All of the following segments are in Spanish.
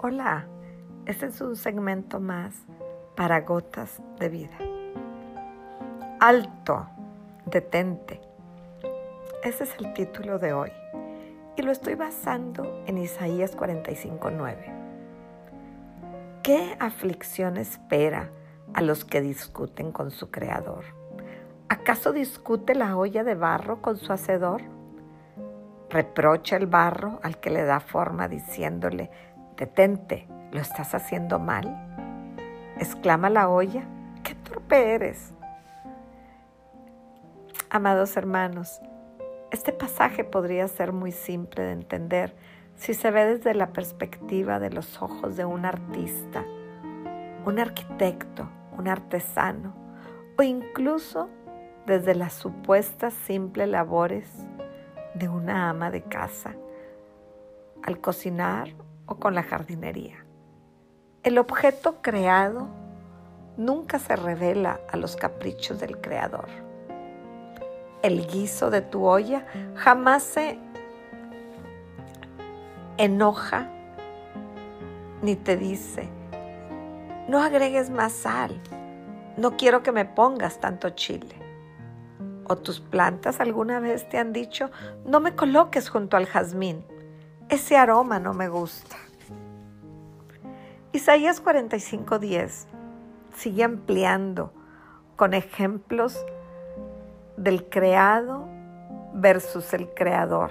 Hola, este es un segmento más para gotas de vida. Alto, detente. Ese es el título de hoy y lo estoy basando en Isaías 45:9. ¿Qué aflicción espera a los que discuten con su creador? ¿Acaso discute la olla de barro con su hacedor? Reprocha el barro al que le da forma diciéndole, detente, lo estás haciendo mal. Exclama la olla, qué torpe eres. Amados hermanos, este pasaje podría ser muy simple de entender si se ve desde la perspectiva de los ojos de un artista, un arquitecto, un artesano o incluso desde las supuestas simples labores de una ama de casa al cocinar o con la jardinería. El objeto creado nunca se revela a los caprichos del creador. El guiso de tu olla jamás se enoja ni te dice, no agregues más sal, no quiero que me pongas tanto chile. O tus plantas alguna vez te han dicho, no me coloques junto al jazmín, ese aroma no me gusta. Isaías 45:10 sigue ampliando con ejemplos del creado versus el creador.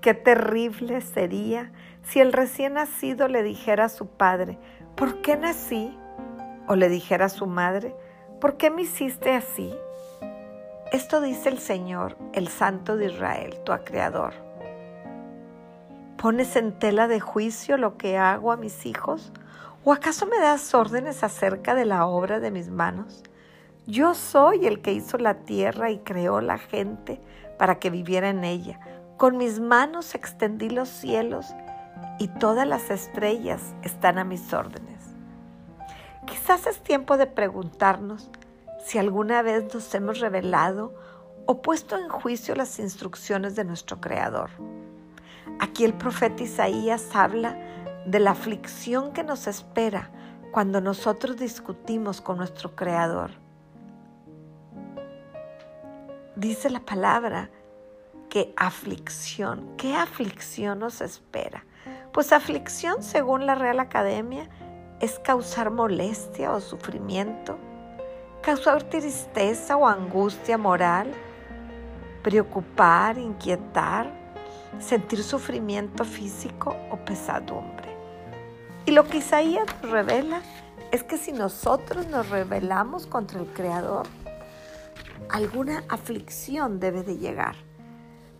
Qué terrible sería si el recién nacido le dijera a su padre, ¿por qué nací? O le dijera a su madre, ¿por qué me hiciste así? Esto dice el Señor, el Santo de Israel, tu Creador. ¿Pones en tela de juicio lo que hago a mis hijos? ¿O acaso me das órdenes acerca de la obra de mis manos? Yo soy el que hizo la tierra y creó la gente para que viviera en ella. Con mis manos extendí los cielos y todas las estrellas están a mis órdenes. Quizás es tiempo de preguntarnos si alguna vez nos hemos revelado o puesto en juicio las instrucciones de nuestro Creador. Aquí el profeta Isaías habla de la aflicción que nos espera cuando nosotros discutimos con nuestro Creador. Dice la palabra que aflicción, ¿qué aflicción nos espera? Pues aflicción, según la Real Academia, es causar molestia o sufrimiento, causar tristeza o angustia moral, preocupar, inquietar, sentir sufrimiento físico o pesadumbre. Y lo que Isaías nos revela es que si nosotros nos rebelamos contra el Creador, alguna aflicción debe de llegar.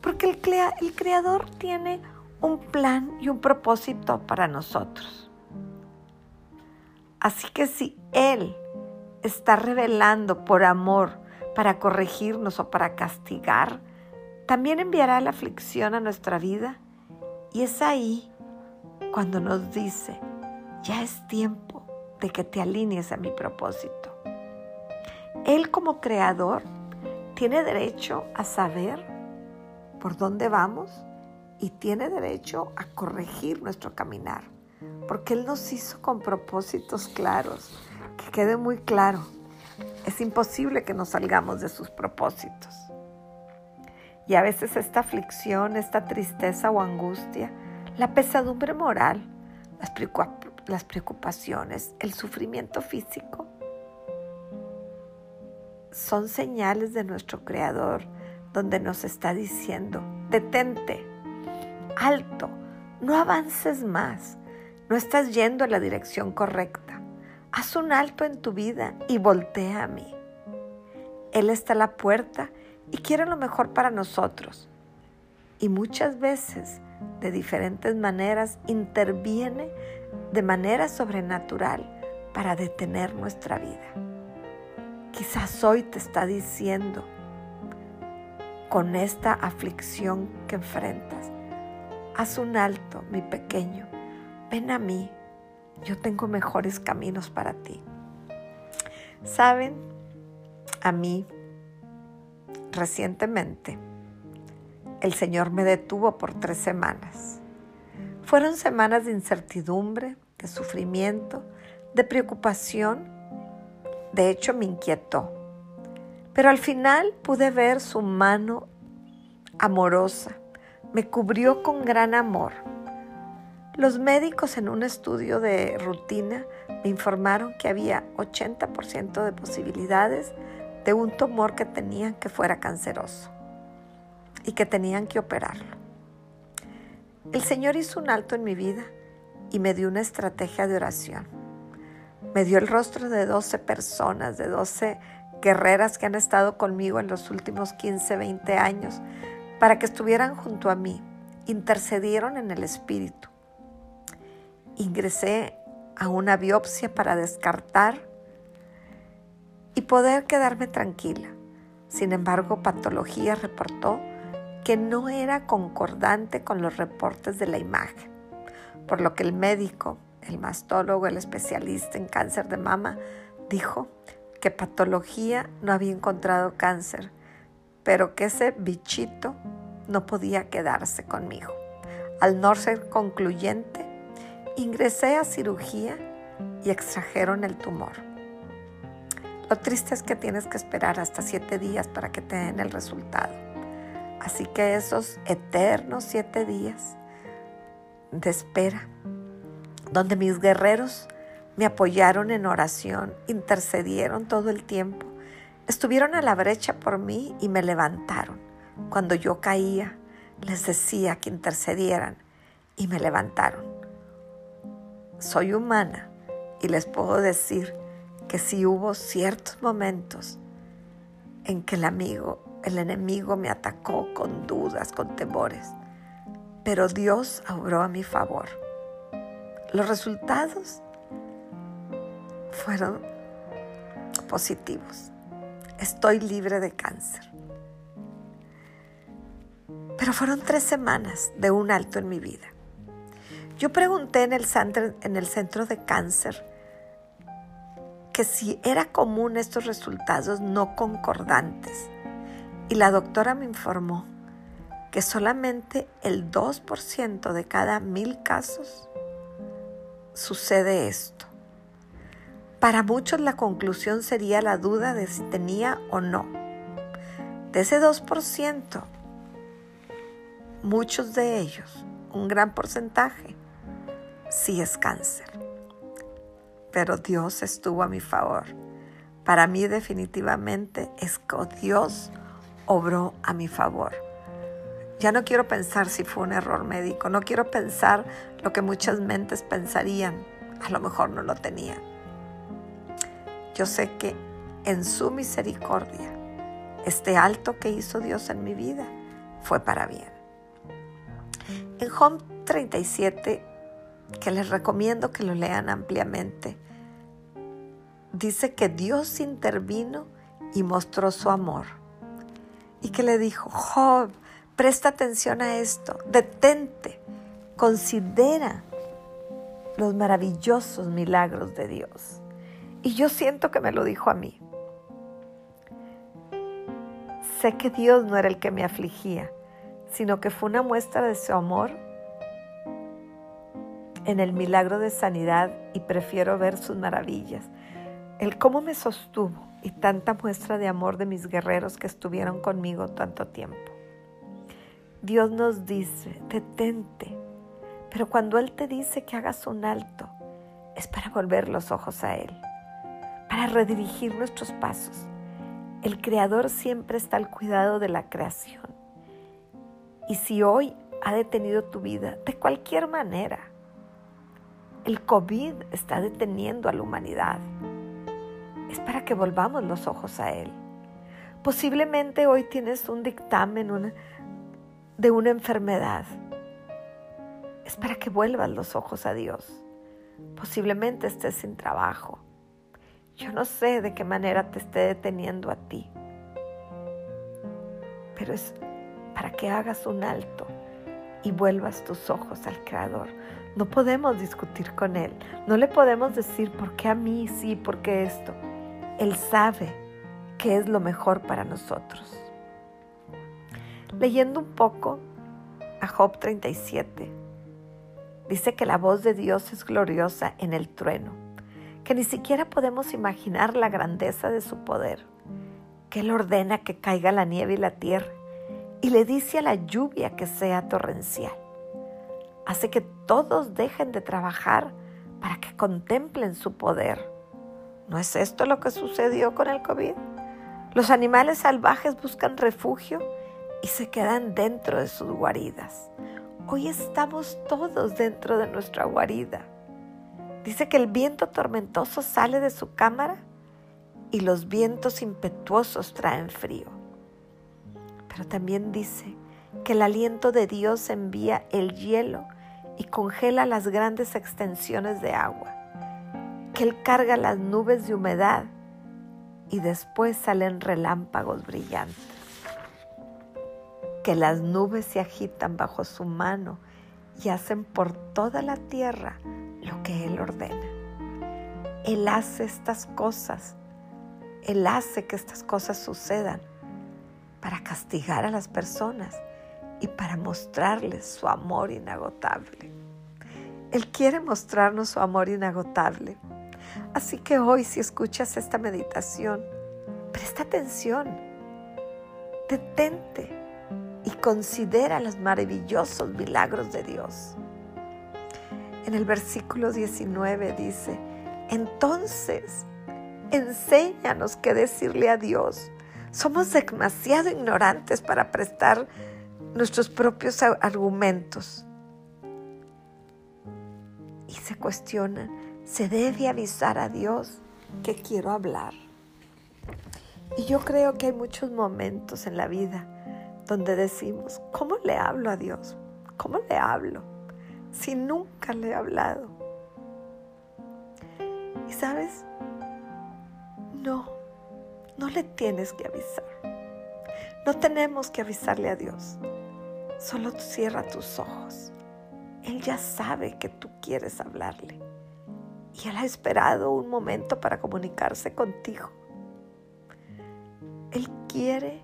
Porque el Creador tiene un plan y un propósito para nosotros. Así que si Él está revelando por amor para corregirnos o para castigar, también enviará la aflicción a nuestra vida y es ahí cuando nos dice, ya es tiempo de que te alinees a mi propósito. Él como creador tiene derecho a saber por dónde vamos y tiene derecho a corregir nuestro caminar, porque Él nos hizo con propósitos claros, que quede muy claro, es imposible que nos salgamos de sus propósitos. Y a veces esta aflicción, esta tristeza o angustia, la pesadumbre moral, las preocupaciones, el sufrimiento físico, son señales de nuestro Creador donde nos está diciendo, detente, alto, no avances más, no estás yendo a la dirección correcta. Haz un alto en tu vida y voltea a mí. Él está a la puerta y quiere lo mejor para nosotros. Y muchas veces, de diferentes maneras, interviene de manera sobrenatural para detener nuestra vida. Quizás hoy te está diciendo, con esta aflicción que enfrentas, haz un alto, mi pequeño, ven a mí, yo tengo mejores caminos para ti. Saben, a mí Recientemente, el Señor me detuvo por tres semanas. Fueron semanas de incertidumbre, de sufrimiento, de preocupación. De hecho, me inquietó. Pero al final pude ver su mano amorosa. Me cubrió con gran amor. Los médicos en un estudio de rutina me informaron que había 80% de posibilidades de un tumor que tenían que fuera canceroso y que tenían que operarlo. El Señor hizo un alto en mi vida y me dio una estrategia de oración. Me dio el rostro de 12 personas, de 12 guerreras que han estado conmigo en los últimos 15, 20 años, para que estuvieran junto a mí. Intercedieron en el Espíritu. Ingresé a una biopsia para descartar y poder quedarme tranquila. Sin embargo, patología reportó que no era concordante con los reportes de la imagen, por lo que el médico, el mastólogo, el especialista en cáncer de mama, dijo que patología no había encontrado cáncer, pero que ese bichito no podía quedarse conmigo. Al no ser concluyente, ingresé a cirugía y extrajeron el tumor. Lo triste es que tienes que esperar hasta siete días para que te den el resultado. Así que esos eternos siete días de espera, donde mis guerreros me apoyaron en oración, intercedieron todo el tiempo, estuvieron a la brecha por mí y me levantaron. Cuando yo caía, les decía que intercedieran y me levantaron. Soy humana y les puedo decir que sí hubo ciertos momentos en que el amigo, el enemigo me atacó con dudas, con temores, pero Dios obró a mi favor. Los resultados fueron positivos. Estoy libre de cáncer. Pero fueron tres semanas de un alto en mi vida. Yo pregunté en el, en el centro de cáncer que si era común estos resultados no concordantes. Y la doctora me informó que solamente el 2% de cada mil casos sucede esto. Para muchos la conclusión sería la duda de si tenía o no. De ese 2%, muchos de ellos, un gran porcentaje, sí es cáncer pero Dios estuvo a mi favor. Para mí definitivamente es que Dios obró a mi favor. Ya no quiero pensar si fue un error médico, no quiero pensar lo que muchas mentes pensarían, a lo mejor no lo tenían. Yo sé que en su misericordia, este alto que hizo Dios en mi vida fue para bien. En Home 37 que les recomiendo que lo lean ampliamente. Dice que Dios intervino y mostró su amor. Y que le dijo, Job, presta atención a esto, detente, considera los maravillosos milagros de Dios. Y yo siento que me lo dijo a mí. Sé que Dios no era el que me afligía, sino que fue una muestra de su amor en el milagro de sanidad y prefiero ver sus maravillas. El cómo me sostuvo y tanta muestra de amor de mis guerreros que estuvieron conmigo tanto tiempo. Dios nos dice, detente, pero cuando Él te dice que hagas un alto, es para volver los ojos a Él, para redirigir nuestros pasos. El Creador siempre está al cuidado de la creación. Y si hoy ha detenido tu vida, de cualquier manera, el COVID está deteniendo a la humanidad. Es para que volvamos los ojos a Él. Posiblemente hoy tienes un dictamen de una enfermedad. Es para que vuelvas los ojos a Dios. Posiblemente estés sin trabajo. Yo no sé de qué manera te esté deteniendo a ti. Pero es para que hagas un alto y vuelvas tus ojos al Creador. No podemos discutir con Él. No le podemos decir por qué a mí sí, por qué esto. Él sabe qué es lo mejor para nosotros. Leyendo un poco a Job 37, Dice que la voz de Dios es gloriosa en el trueno, que ni siquiera podemos imaginar la grandeza de su poder, que Él ordena que caiga la nieve y la tierra y le dice a la lluvia que sea torrencial. Hace que todos dejen de trabajar para que contemplen su poder. ¿No es esto lo que sucedió con el COVID? Los animales salvajes buscan refugio y se quedan dentro de sus guaridas. Hoy estamos todos dentro de nuestra guarida. Dice que el viento tormentoso sale de su cámara y los vientos impetuosos traen frío. Pero también dice que el aliento de Dios envía el hielo y congela las grandes extensiones de agua, que Él carga las nubes de humedad y después salen relámpagos brillantes que las nubes se agitan bajo su mano y hacen por toda la tierra lo que Él ordena. Él hace estas cosas, Él hace que estas cosas sucedan para castigar a las personas y para mostrarles su amor inagotable. Él quiere mostrarnos su amor inagotable. Así que hoy si escuchas esta meditación, presta atención, detente y considera los maravillosos milagros de Dios. En el versículo 19 dice, entonces, enséñanos qué decirle a Dios. Somos demasiado ignorantes para prestar nuestros propios argumentos. Y se cuestionan, ¿se debe avisar a Dios que quiero hablar? Y yo creo que hay muchos momentos en la vida donde decimos, ¿cómo le hablo a Dios? ¿Cómo le hablo? Si nunca le he hablado. Y sabes, no, no le tienes que avisar. No tenemos que avisarle a Dios. Solo cierra tus ojos. Él ya sabe que tú quieres hablarle. Y Él ha esperado un momento para comunicarse contigo. Él quiere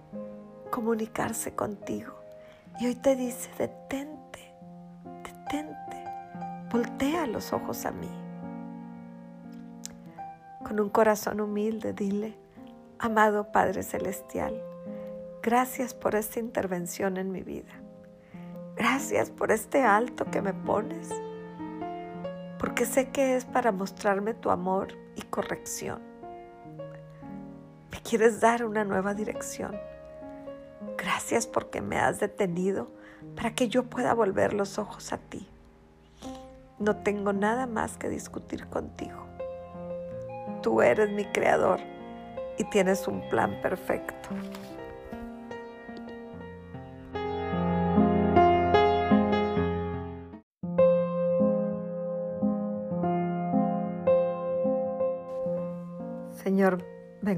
comunicarse contigo. Y hoy te dice, detente, detente, voltea los ojos a mí. Con un corazón humilde, dile, amado Padre Celestial, gracias por esta intervención en mi vida. Gracias por este alto que me pones, porque sé que es para mostrarme tu amor y corrección. Me quieres dar una nueva dirección Gracias porque me has detenido para que yo pueda volver los ojos a ti. No tengo nada más que discutir contigo. Tú eres mi creador y tienes un plan perfecto.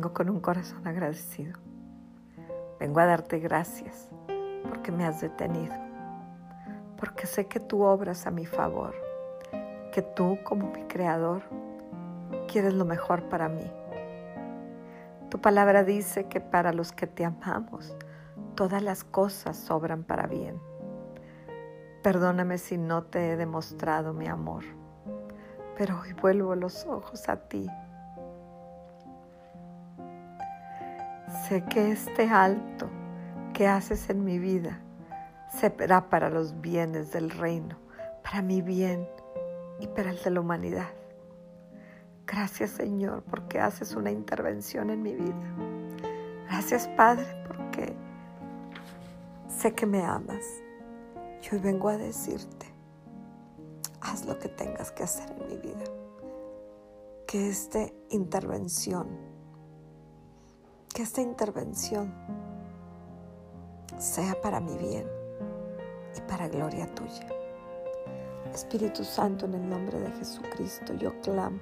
Vengo con un corazón agradecido. Vengo a darte gracias porque me has detenido, porque sé que tú obras a mi favor, que tú como mi creador quieres lo mejor para mí. Tu palabra dice que para los que te amamos, todas las cosas sobran para bien. Perdóname si no te he demostrado mi amor, pero hoy vuelvo los ojos a ti Sé que este alto que haces en mi vida será para los bienes del reino, para mi bien y para el de la humanidad. Gracias Señor porque haces una intervención en mi vida. Gracias Padre porque sé que me amas. Y hoy vengo a decirte, haz lo que tengas que hacer en mi vida. Que esta intervención que esta intervención sea para mi bien y para gloria tuya. Espíritu Santo, en el nombre de Jesucristo, yo clamo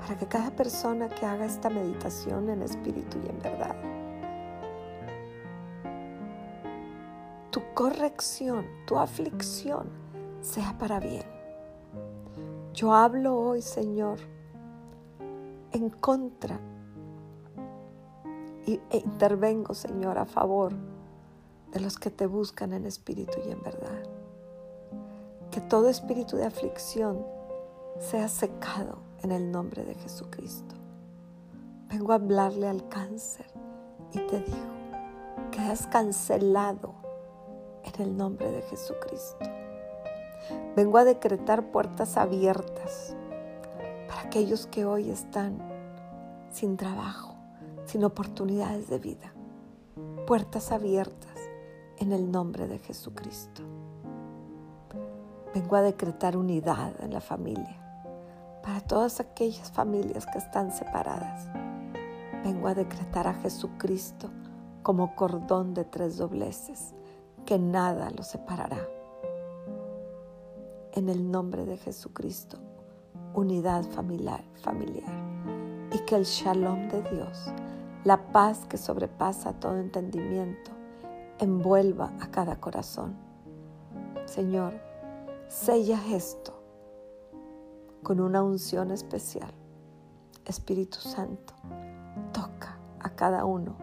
para que cada persona que haga esta meditación en espíritu y en verdad, tu corrección, tu aflicción sea para bien. Yo hablo hoy, Señor, en contra e intervengo, Señor, a favor de los que te buscan en espíritu y en verdad. que todo espíritu de aflicción sea secado en el nombre de Jesucristo. Vengo a hablarle al cáncer y te digo que has cancelado en el nombre de Jesucristo. Vengo a decretar puertas abiertas para aquellos que hoy están sin trabajo, sin oportunidades de vida. Puertas abiertas en el nombre de Jesucristo. Vengo a decretar unidad en la familia para todas aquellas familias que están separadas. Vengo a decretar a Jesucristo como cordón de tres dobleces, que nada los separará. En el nombre de Jesucristo, unidad familiar, familiar y que el shalom de Dios, la paz que sobrepasa todo entendimiento, envuelva a cada corazón. Señor, Sella esto con una unción especial. Espíritu Santo, toca a cada uno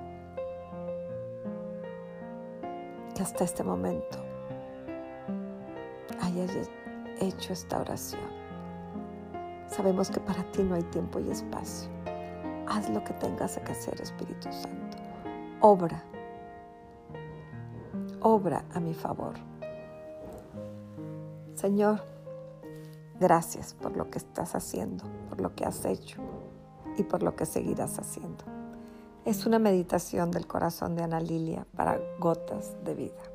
que hasta este momento haya hecho esta oración. Sabemos que para ti no hay tiempo y espacio. Haz lo que tengas que hacer, Espíritu Santo. Obra. Obra a mi favor. Señor, gracias por lo que estás haciendo, por lo que has hecho y por lo que seguirás haciendo. Es una meditación del corazón de Ana Lilia para gotas de vida.